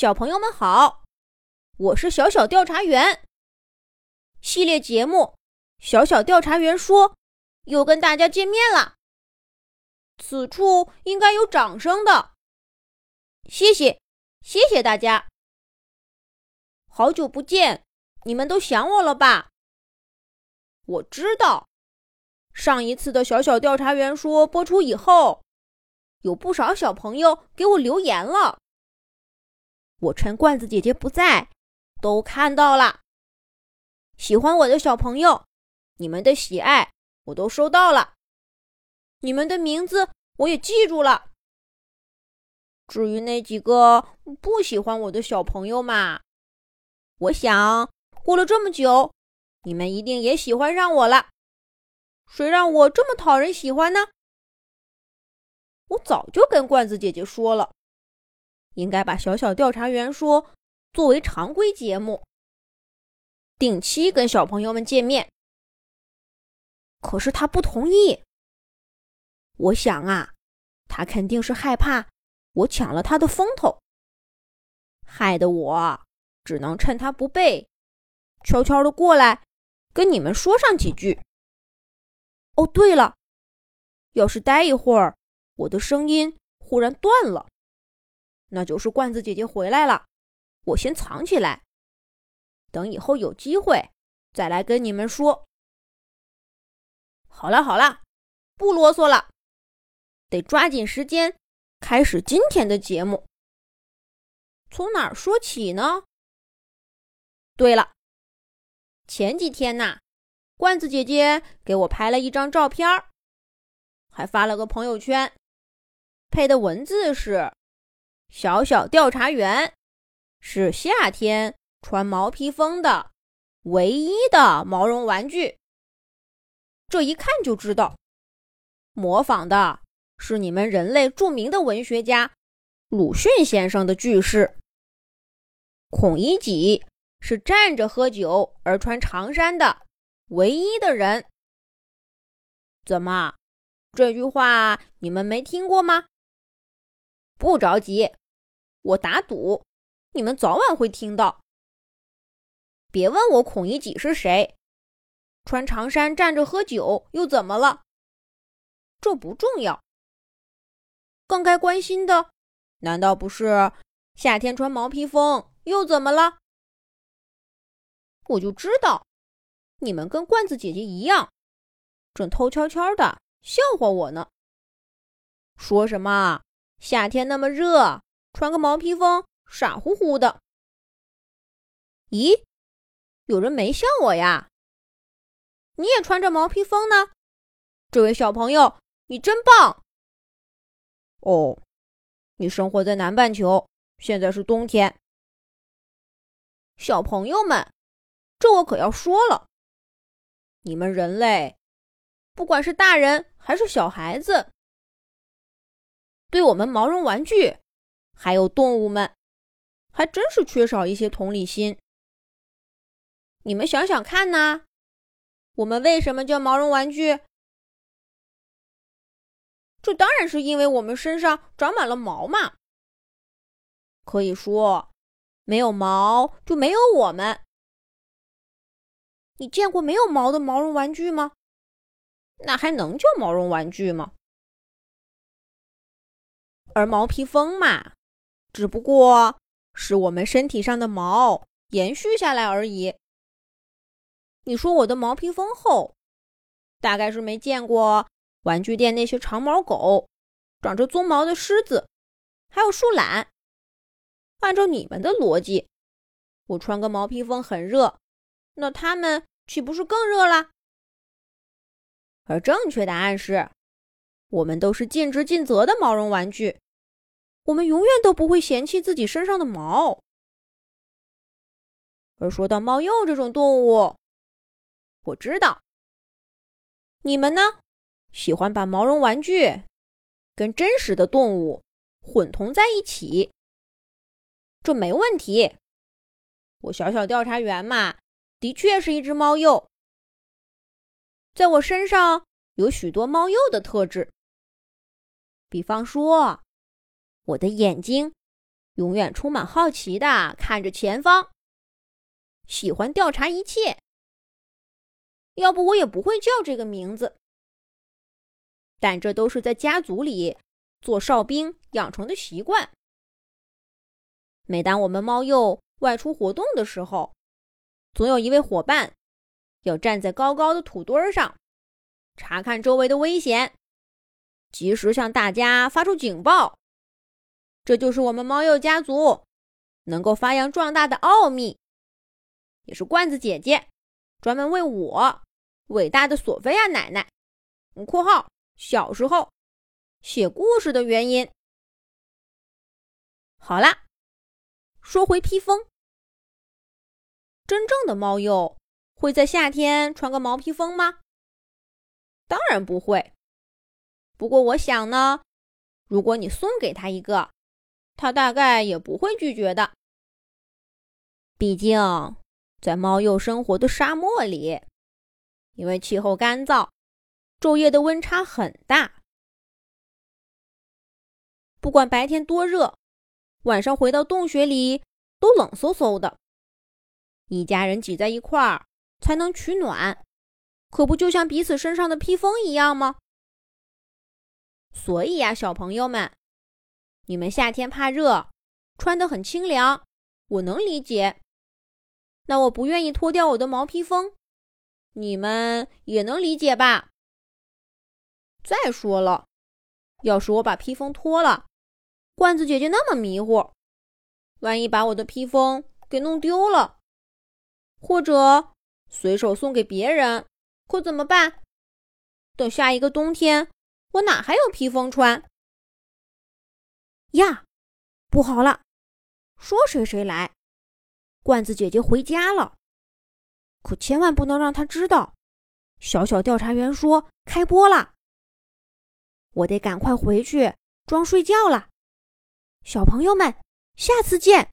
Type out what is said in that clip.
小朋友们好，我是小小调查员。系列节目《小小调查员说》又跟大家见面了，此处应该有掌声的，谢谢，谢谢大家。好久不见，你们都想我了吧？我知道，上一次的小小调查员说播出以后，有不少小朋友给我留言了。我趁罐子姐姐不在，都看到了。喜欢我的小朋友，你们的喜爱我都收到了，你们的名字我也记住了。至于那几个不喜欢我的小朋友嘛，我想过了这么久，你们一定也喜欢上我了。谁让我这么讨人喜欢呢？我早就跟罐子姐姐说了。应该把小小调查员说作为常规节目，定期跟小朋友们见面。可是他不同意。我想啊，他肯定是害怕我抢了他的风头，害得我只能趁他不备，悄悄的过来跟你们说上几句。哦，对了，要是待一会儿，我的声音忽然断了。那就是罐子姐姐回来了，我先藏起来，等以后有机会再来跟你们说。好了好了，不啰嗦了，得抓紧时间开始今天的节目。从哪儿说起呢？对了，前几天呐，罐子姐姐给我拍了一张照片还发了个朋友圈，配的文字是。小小调查员是夏天穿毛披风的唯一的毛绒玩具。这一看就知道，模仿的是你们人类著名的文学家鲁迅先生的句式。孔乙己是站着喝酒而穿长衫的唯一的人。怎么，这句话你们没听过吗？不着急，我打赌，你们早晚会听到。别问我孔乙己是谁，穿长衫站着喝酒又怎么了？这不重要。更该关心的，难道不是夏天穿毛披风又怎么了？我就知道，你们跟罐子姐姐一样，正偷悄悄的笑话我呢。说什么？夏天那么热，穿个毛披风傻乎乎的。咦，有人没笑我呀？你也穿着毛披风呢？这位小朋友，你真棒！哦，你生活在南半球，现在是冬天。小朋友们，这我可要说了，你们人类，不管是大人还是小孩子。对我们毛绒玩具，还有动物们，还真是缺少一些同理心。你们想想看呢？我们为什么叫毛绒玩具？这当然是因为我们身上长满了毛嘛。可以说，没有毛就没有我们。你见过没有毛的毛绒玩具吗？那还能叫毛绒玩具吗？而毛披风嘛，只不过是我们身体上的毛延续下来而已。你说我的毛披风厚，大概是没见过玩具店那些长毛狗、长着鬃毛的狮子，还有树懒。按照你们的逻辑，我穿个毛披风很热，那他们岂不是更热了？而正确答案是。我们都是尽职尽责的毛绒玩具，我们永远都不会嫌弃自己身上的毛。而说到猫鼬这种动物，我知道你们呢喜欢把毛绒玩具跟真实的动物混同在一起，这没问题。我小小调查员嘛，的确是一只猫鼬，在我身上有许多猫鼬的特质。比方说，我的眼睛永远充满好奇的看着前方，喜欢调查一切。要不我也不会叫这个名字。但这都是在家族里做哨兵养成的习惯。每当我们猫鼬外出活动的时候，总有一位伙伴要站在高高的土堆上，查看周围的危险，及时向大家发出警报。这就是我们猫鼬家族能够发扬壮大的奥秘，也是罐子姐姐专门为我伟大的索菲亚奶奶（括号小时候）写故事的原因。好啦。说回披风，真正的猫鼬会在夏天穿个毛披风吗？当然不会。不过我想呢，如果你送给他一个，他大概也不会拒绝的。毕竟，在猫鼬生活的沙漠里，因为气候干燥，昼夜的温差很大，不管白天多热。晚上回到洞穴里都冷飕飕的，一家人挤在一块儿才能取暖，可不就像彼此身上的披风一样吗？所以呀，小朋友们，你们夏天怕热，穿得很清凉，我能理解。那我不愿意脱掉我的毛披风，你们也能理解吧？再说了，要是我把披风脱了，罐子姐姐那么迷糊，万一把我的披风给弄丢了，或者随手送给别人，可怎么办？等下一个冬天，我哪还有披风穿呀？不好了，说谁谁来，罐子姐姐回家了，可千万不能让她知道。小小调查员说开播了，我得赶快回去装睡觉了。小朋友们，下次见。